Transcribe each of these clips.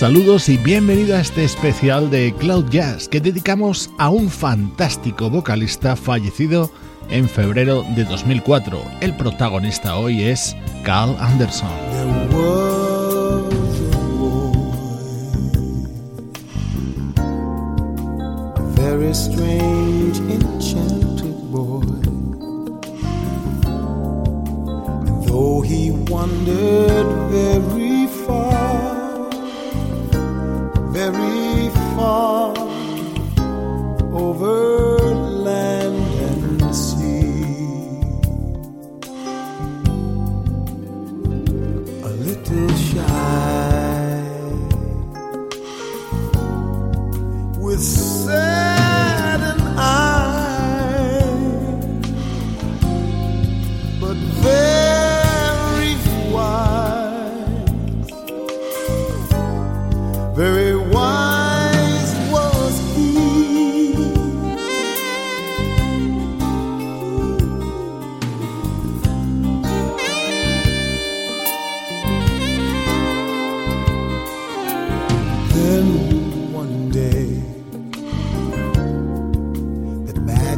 Saludos y bienvenido a este especial de Cloud Jazz que dedicamos a un fantástico vocalista fallecido en febrero de 2004. El protagonista hoy es Carl Anderson.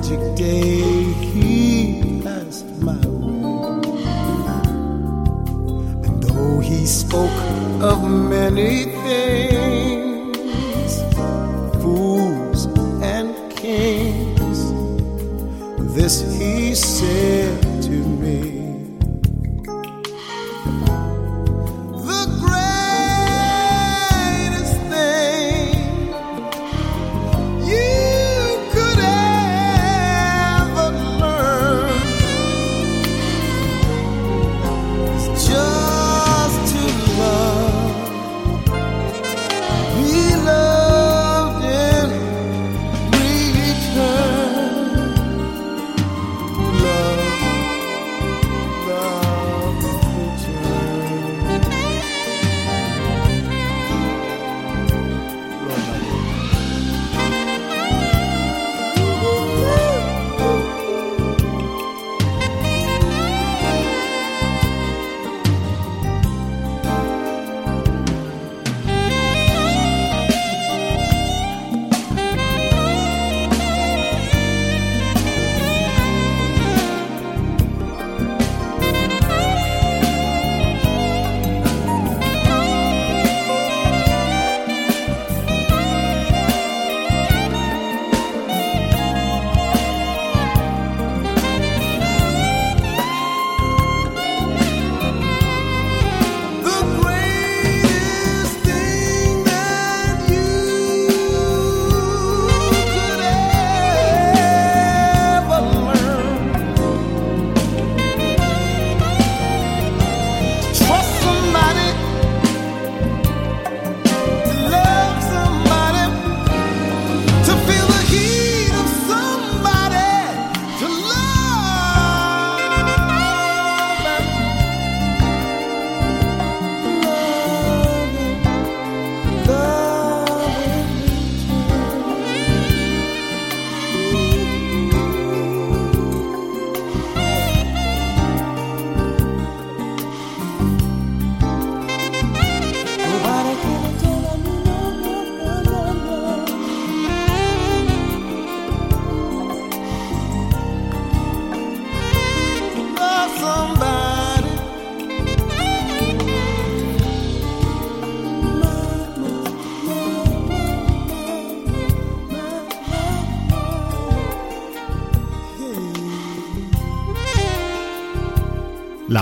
magic day he passed my way. And though he spoke of many things, fools and kings, this he said.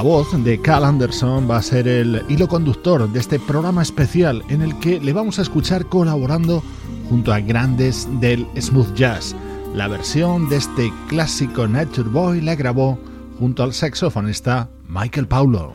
La voz de Cal Anderson va a ser el hilo conductor de este programa especial en el que le vamos a escuchar colaborando junto a grandes del smooth jazz. La versión de este clásico Nature Boy la grabó junto al saxofonista Michael Paulo.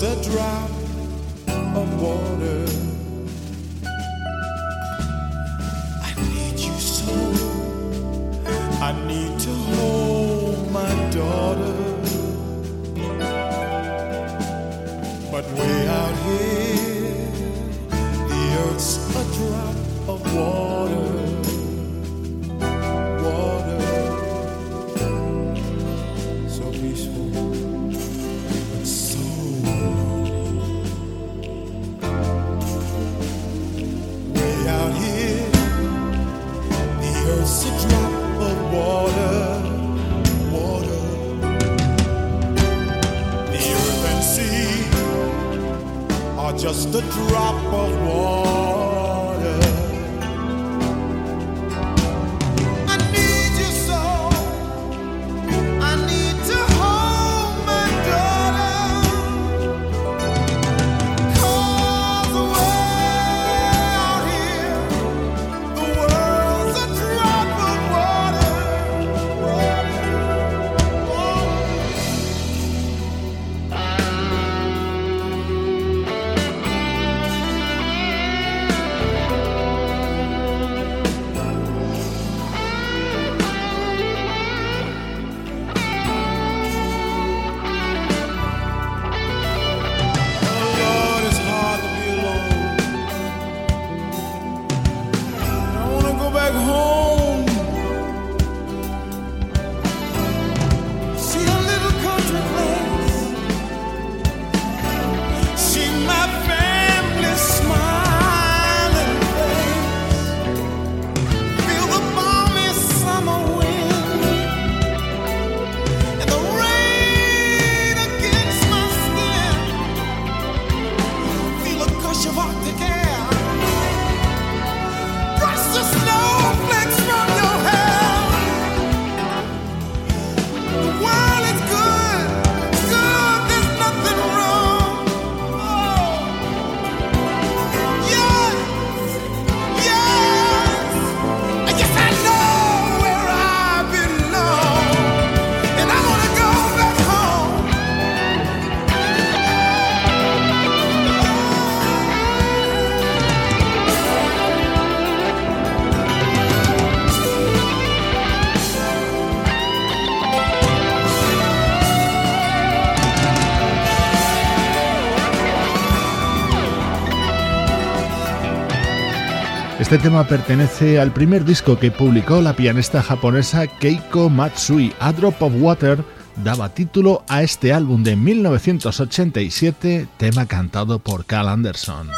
just a drop of water. I need you so. I need to hold my daughter. But way out here, the earth's a drop of water. Este tema pertenece al primer disco que publicó la pianista japonesa Keiko Matsui. A Drop of Water daba título a este álbum de 1987, tema cantado por Carl Anderson.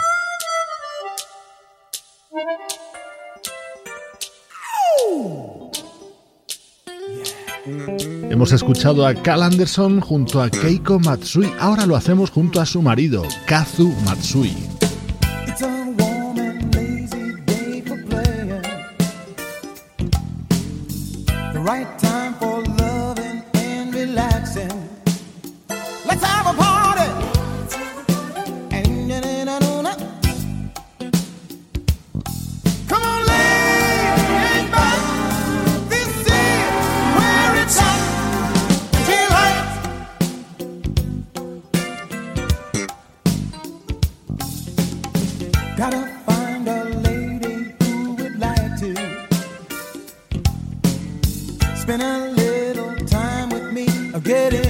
Hemos escuchado a Cal Anderson junto a Keiko Matsui. Ahora lo hacemos junto a su marido, Kazu Matsui. Spend a little time with me. I'll get it.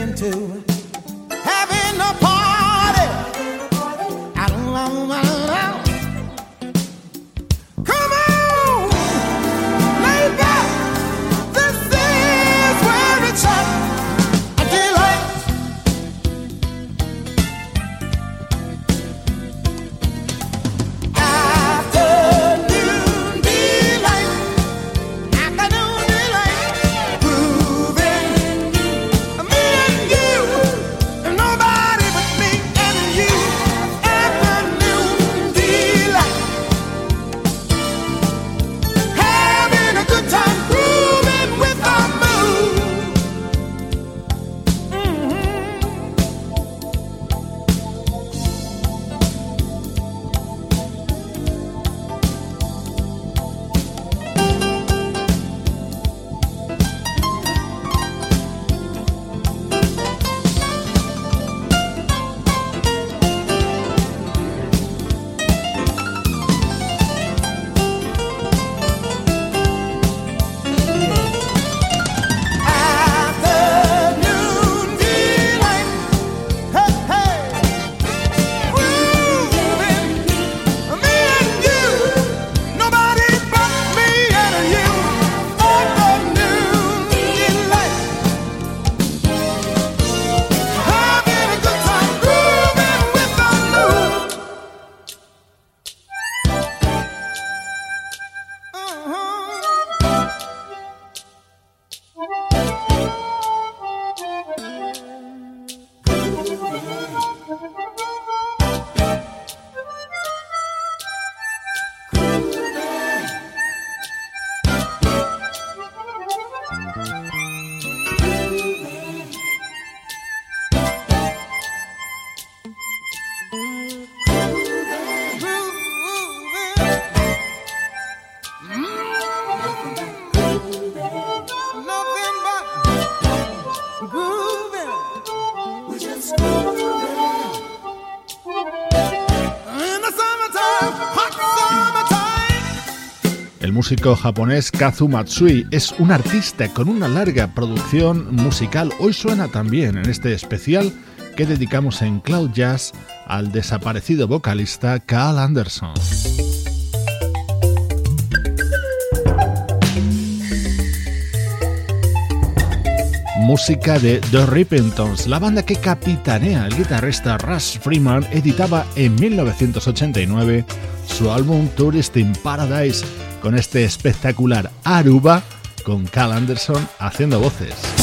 Músico japonés Kazu Matsui es un artista con una larga producción musical. Hoy suena también en este especial que dedicamos en Cloud Jazz al desaparecido vocalista Carl Anderson. música de The Rippingtons, la banda que capitanea el guitarrista Russ Freeman editaba en 1989 su álbum Tourist in Paradise con este espectacular Aruba con Cal Anderson haciendo voces.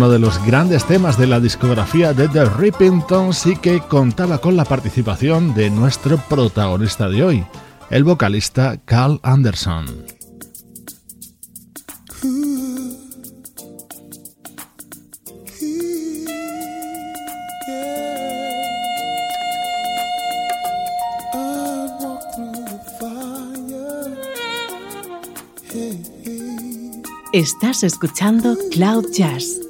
Uno de los grandes temas de la discografía de The Rippingtons y que contaba con la participación de nuestro protagonista de hoy, el vocalista Carl Anderson. Estás escuchando Cloud Jazz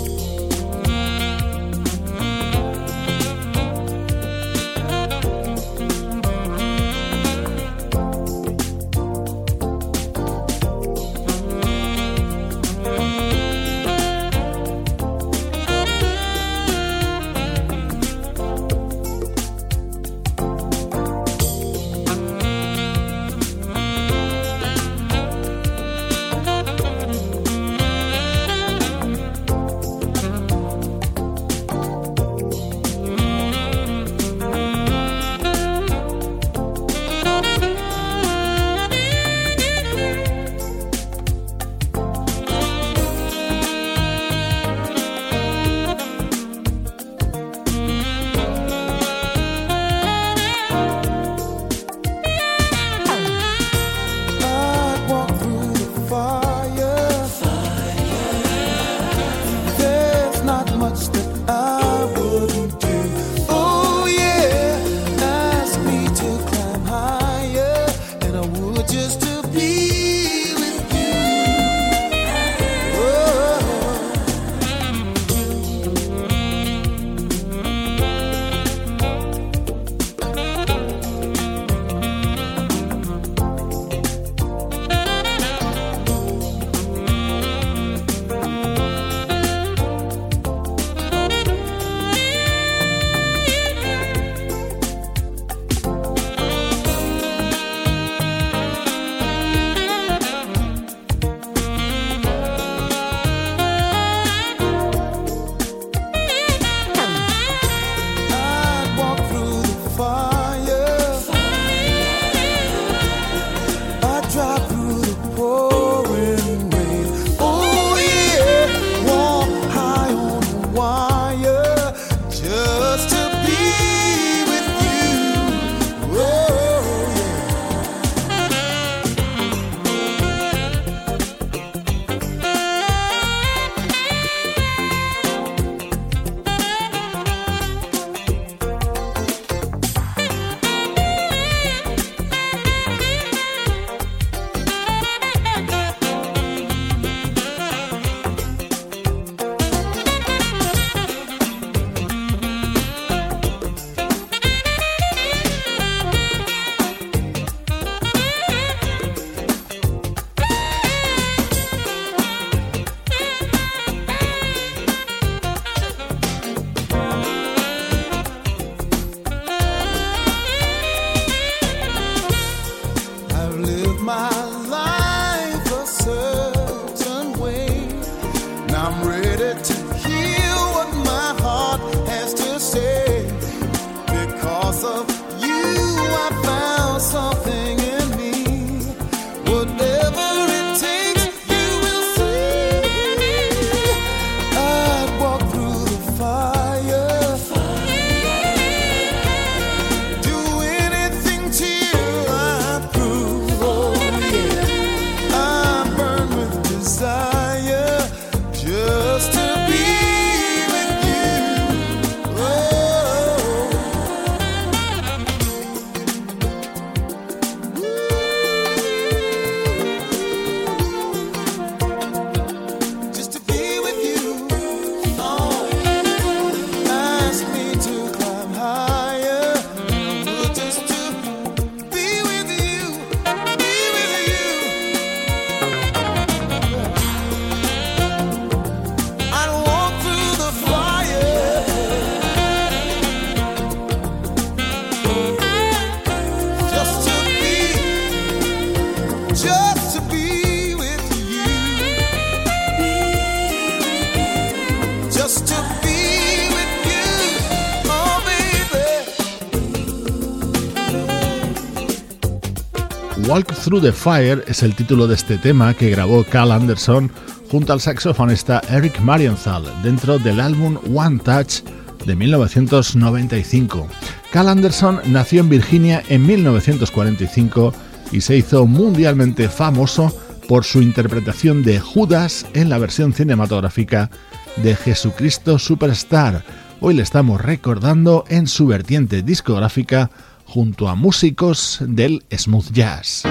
Through the Fire es el título de este tema que grabó Carl Anderson junto al saxofonista Eric Marienthal dentro del álbum One Touch de 1995. Carl Anderson nació en Virginia en 1945 y se hizo mundialmente famoso por su interpretación de Judas en la versión cinematográfica de Jesucristo Superstar. Hoy le estamos recordando en su vertiente discográfica junto a músicos del smooth jazz.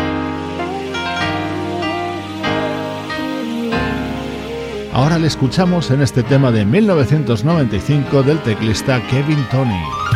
Ahora le escuchamos en este tema de 1995 del teclista Kevin Tony.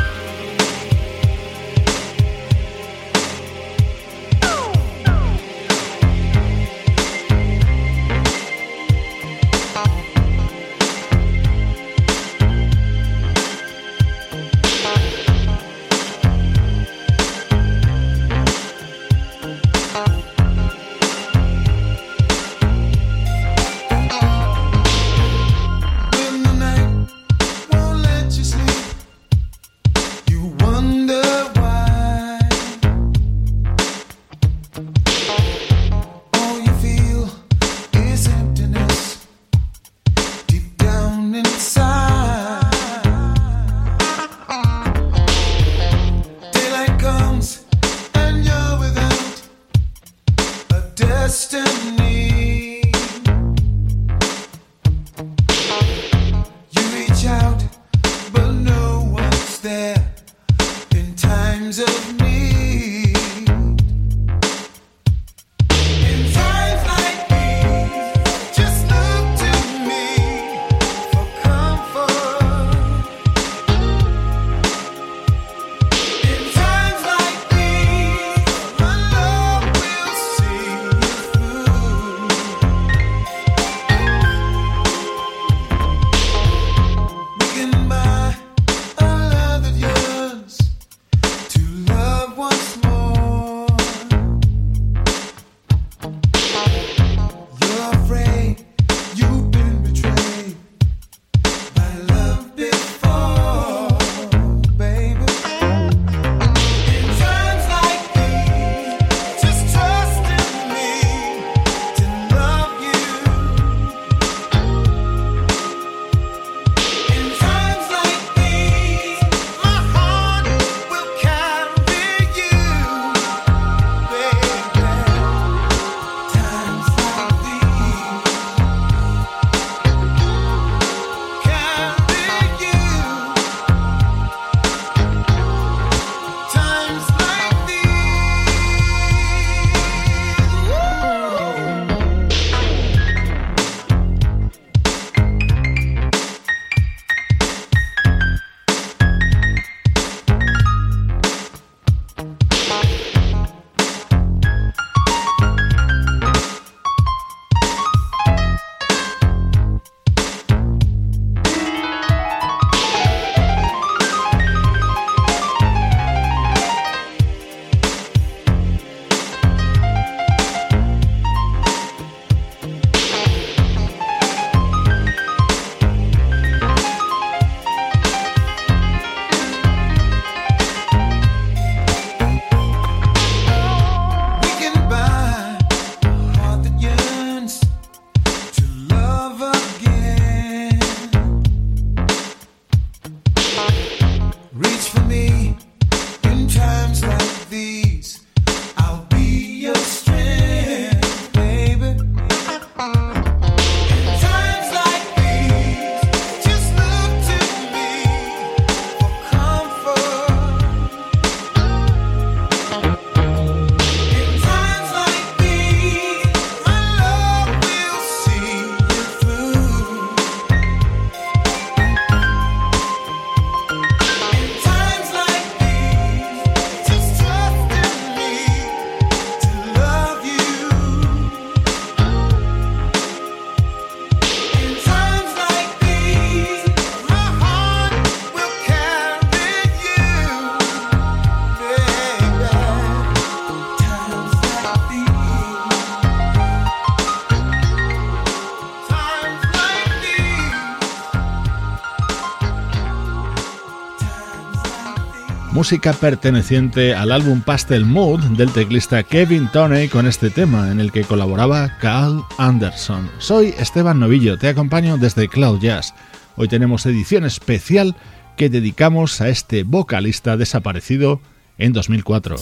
Música perteneciente al álbum Pastel Mood del teclista Kevin Toney con este tema en el que colaboraba Carl Anderson. Soy Esteban Novillo, te acompaño desde Cloud Jazz. Hoy tenemos edición especial que dedicamos a este vocalista desaparecido en 2004.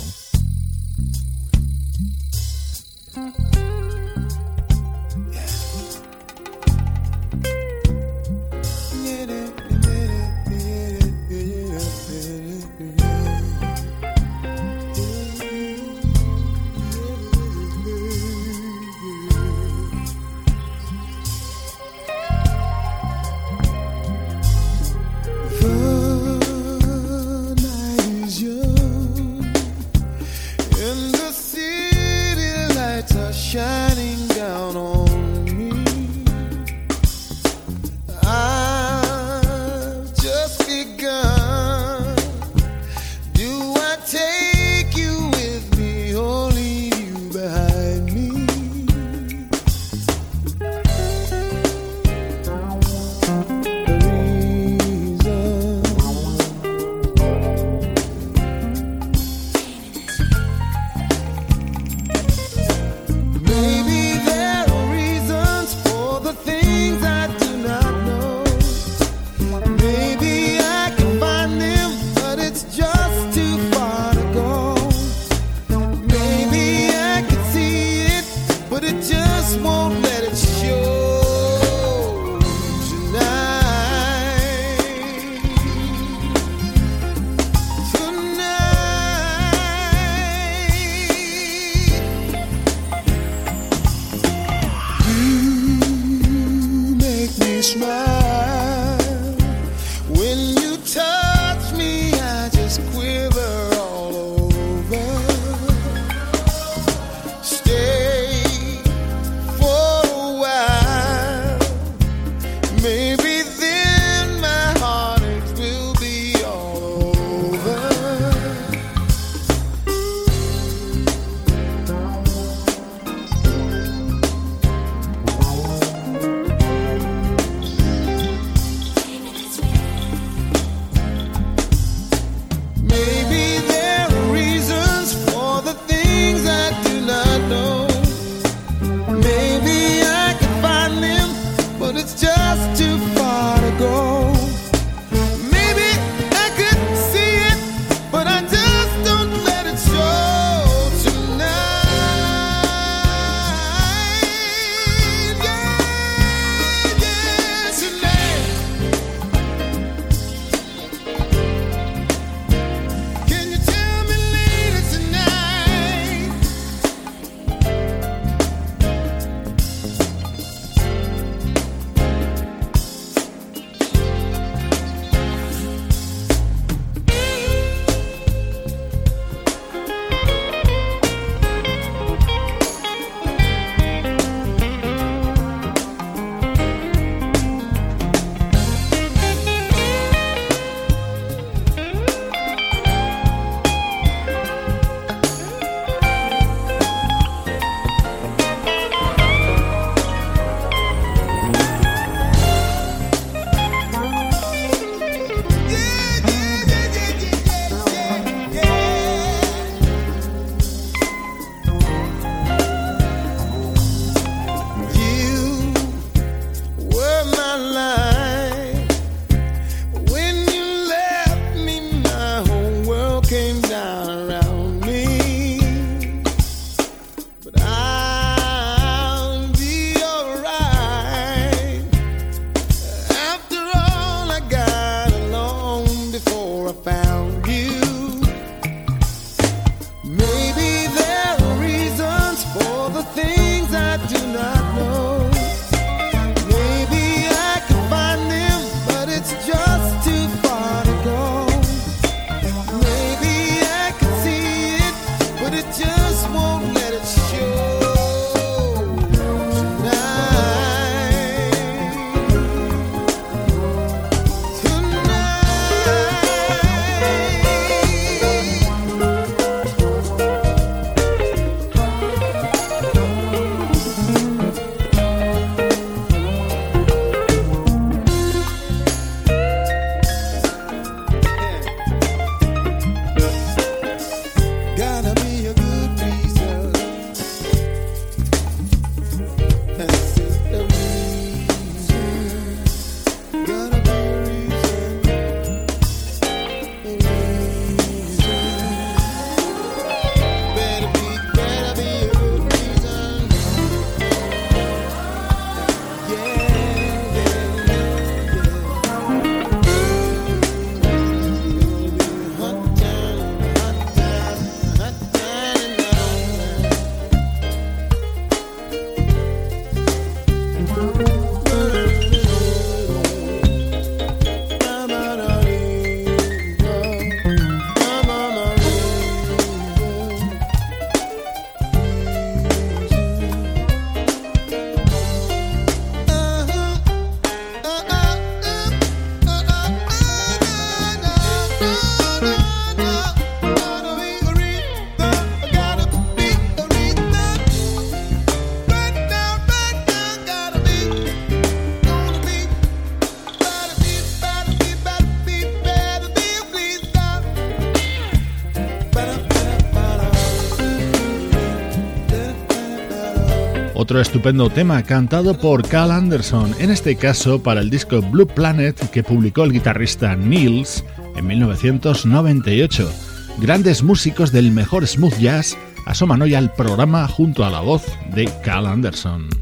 Otro estupendo tema cantado por Cal Anderson, en este caso para el disco Blue Planet que publicó el guitarrista Niels en 1998. Grandes músicos del mejor smooth jazz asoman hoy al programa junto a la voz de Cal Anderson.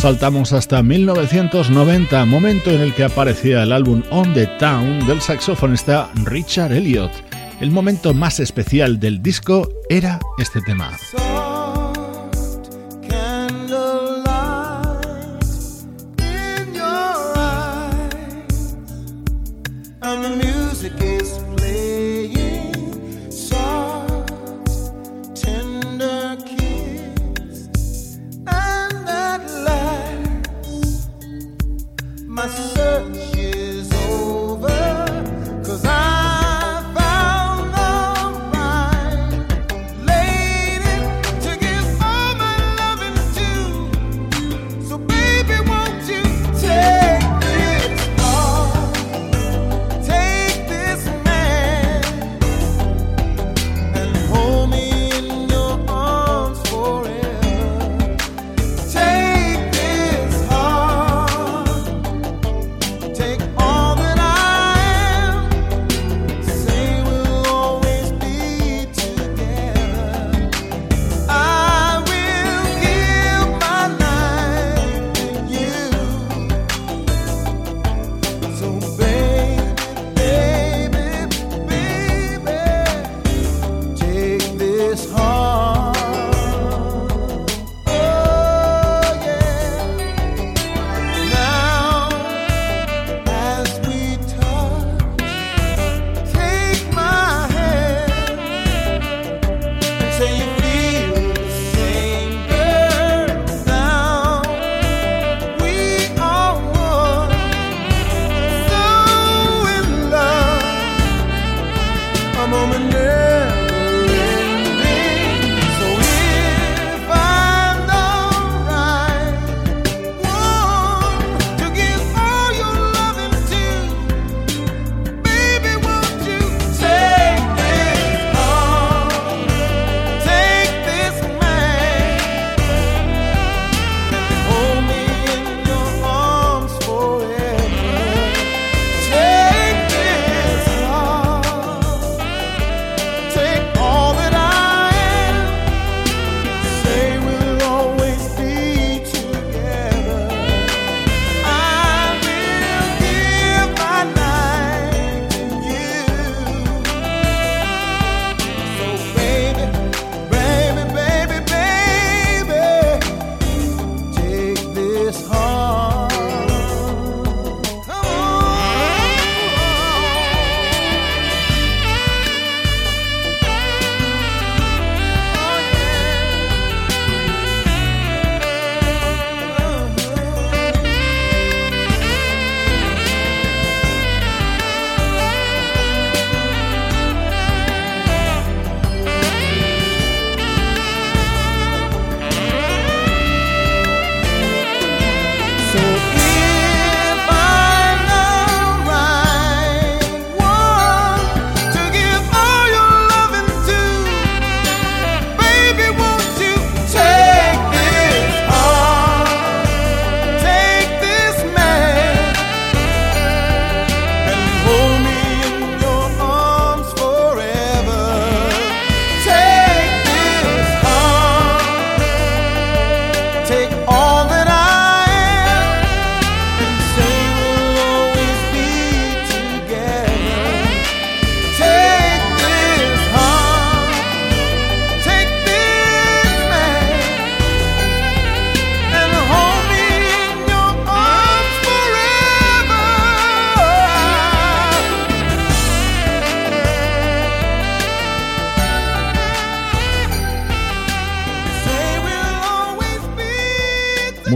Saltamos hasta 1990, momento en el que aparecía el álbum On the Town del saxofonista Richard Elliot. El momento más especial del disco era este tema.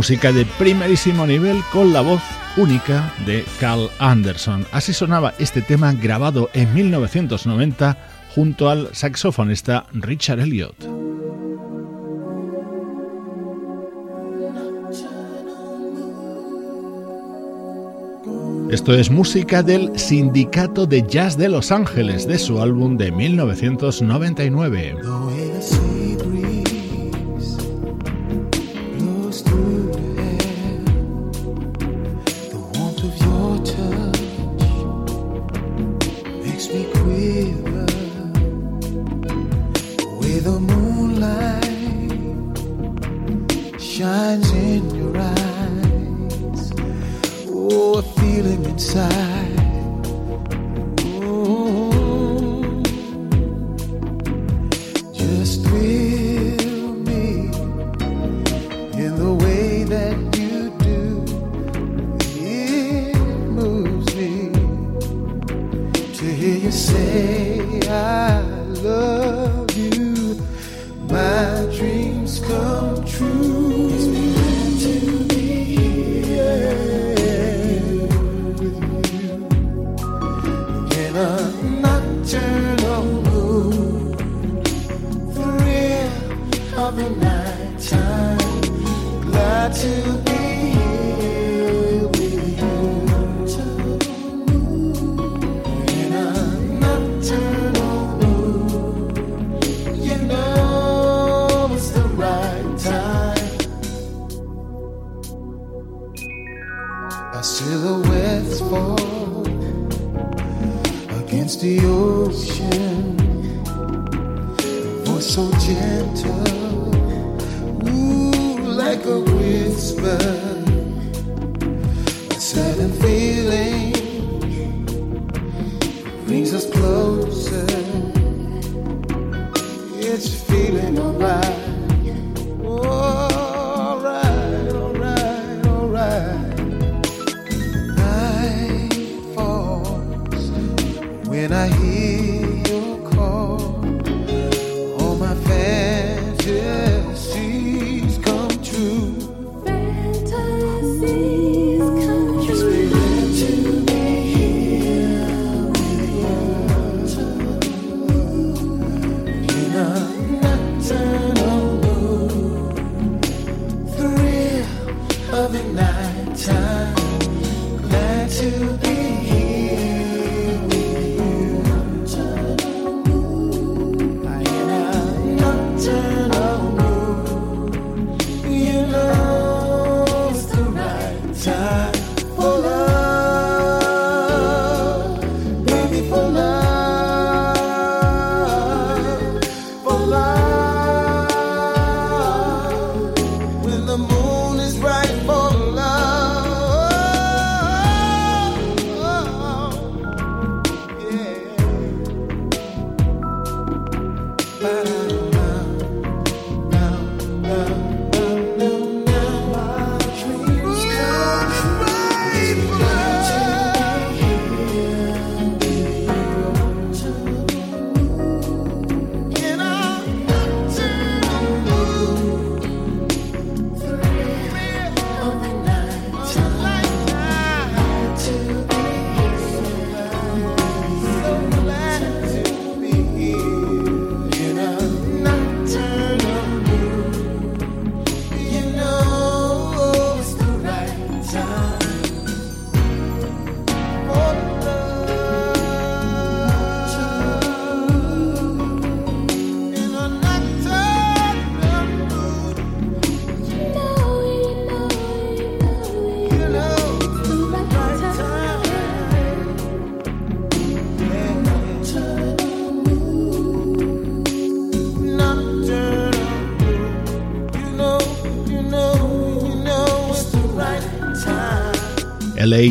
Música de primerísimo nivel con la voz única de Carl Anderson. Así sonaba este tema grabado en 1990 junto al saxofonista Richard Elliot. Esto es música del Sindicato de Jazz de Los Ángeles de su álbum de 1999.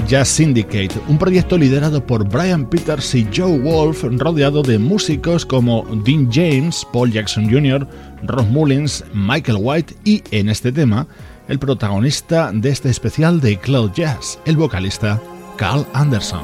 Jazz Syndicate, un proyecto liderado por Brian Peters y Joe Wolf, rodeado de músicos como Dean James, Paul Jackson Jr., Ross Mullins, Michael White y, en este tema, el protagonista de este especial de Cloud Jazz, el vocalista Carl Anderson.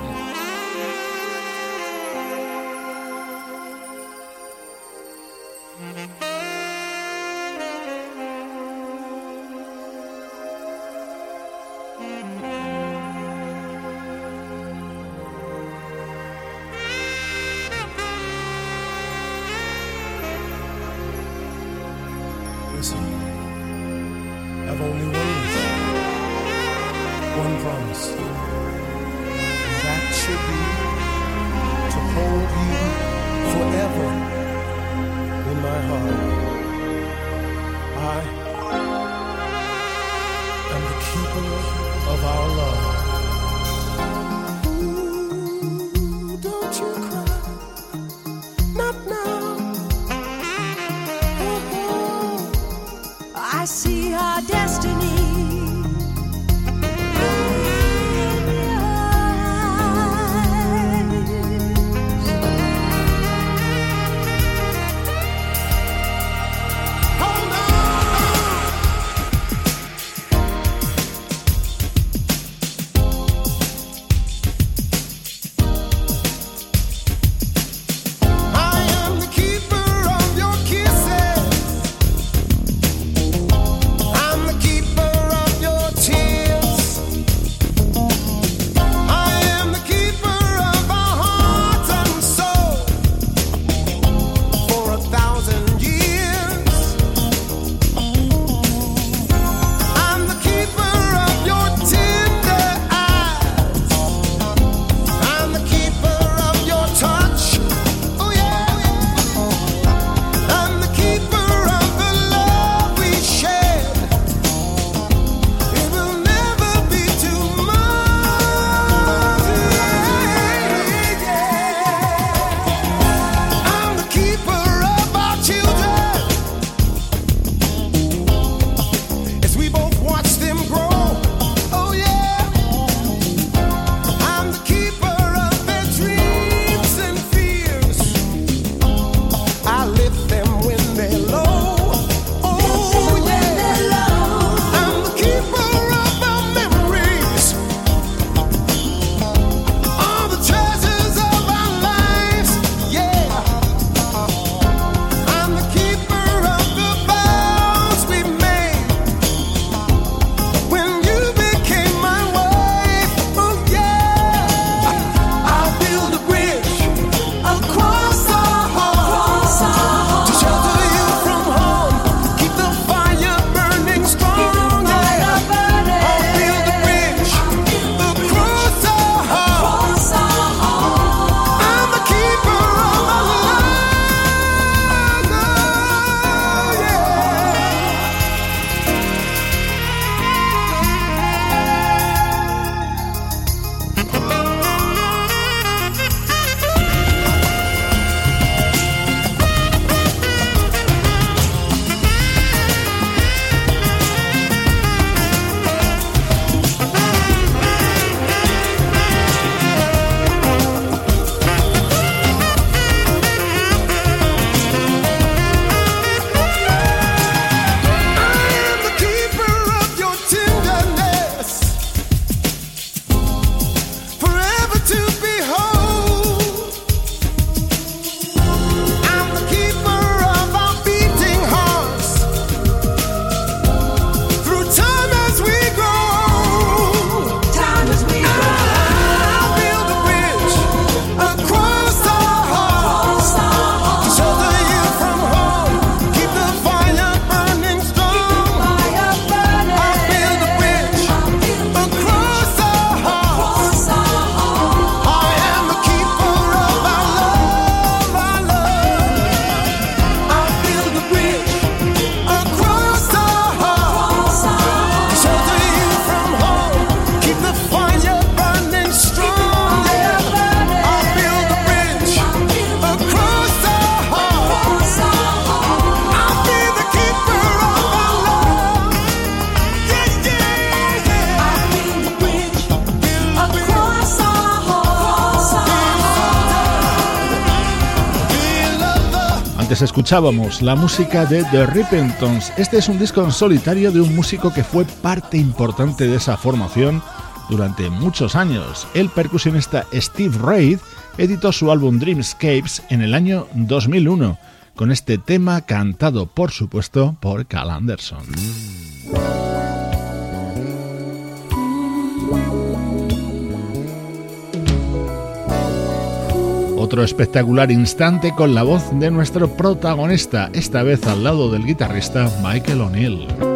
Escuchábamos la música de The Rippingtons. Este es un disco en solitario de un músico que fue parte importante de esa formación durante muchos años. El percusionista Steve Reid editó su álbum Dreamscapes en el año 2001, con este tema cantado, por supuesto, por Cal Anderson. Otro espectacular instante con la voz de nuestro protagonista, esta vez al lado del guitarrista Michael O'Neill.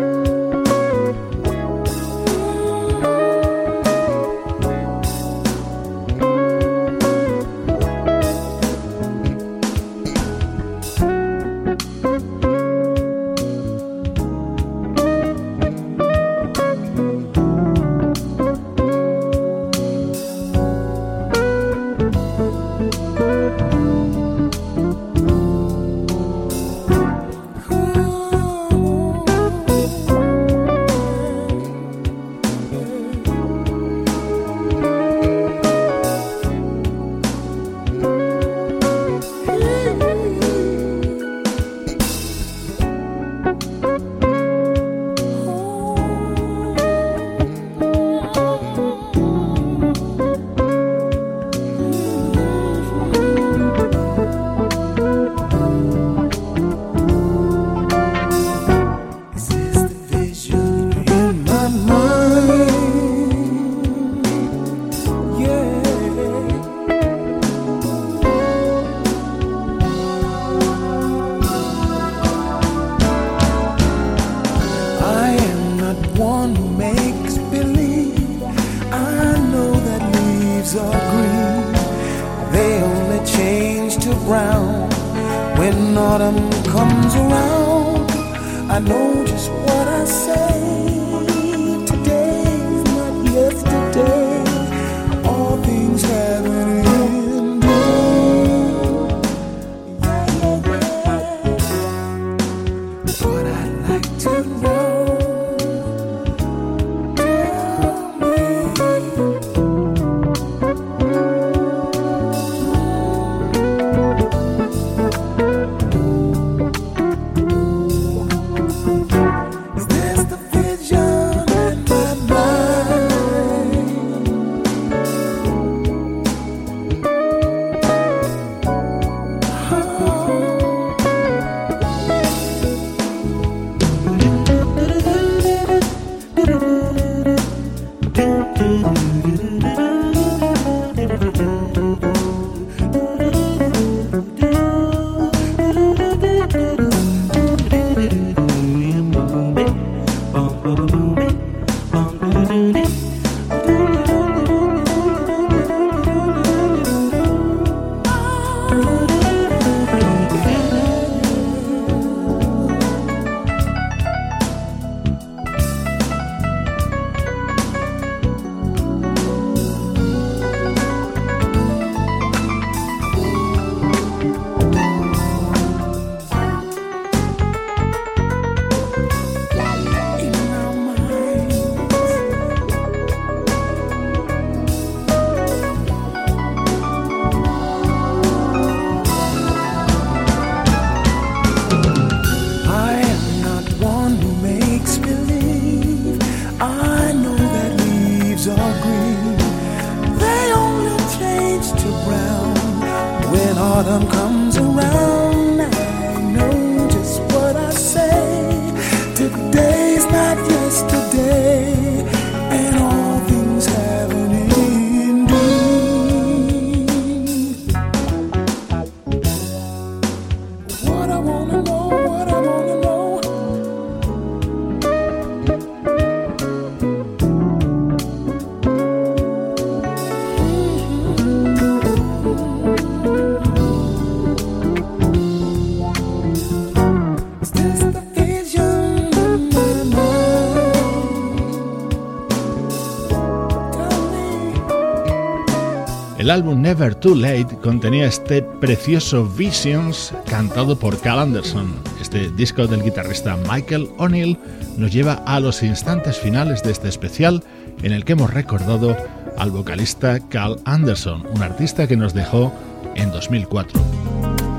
Álbum Never Too Late contenía este precioso Visions cantado por Cal Anderson. Este disco del guitarrista Michael O'Neill nos lleva a los instantes finales de este especial en el que hemos recordado al vocalista Cal Anderson, un artista que nos dejó en 2004.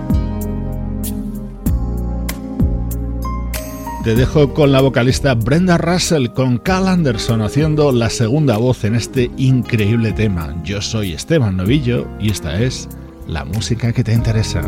Te dejo con la vocalista Brenda Russell con Cal Anderson haciendo la segunda voz en este increíble tema. Yo soy Esteban Novillo y esta es la música que te interesa.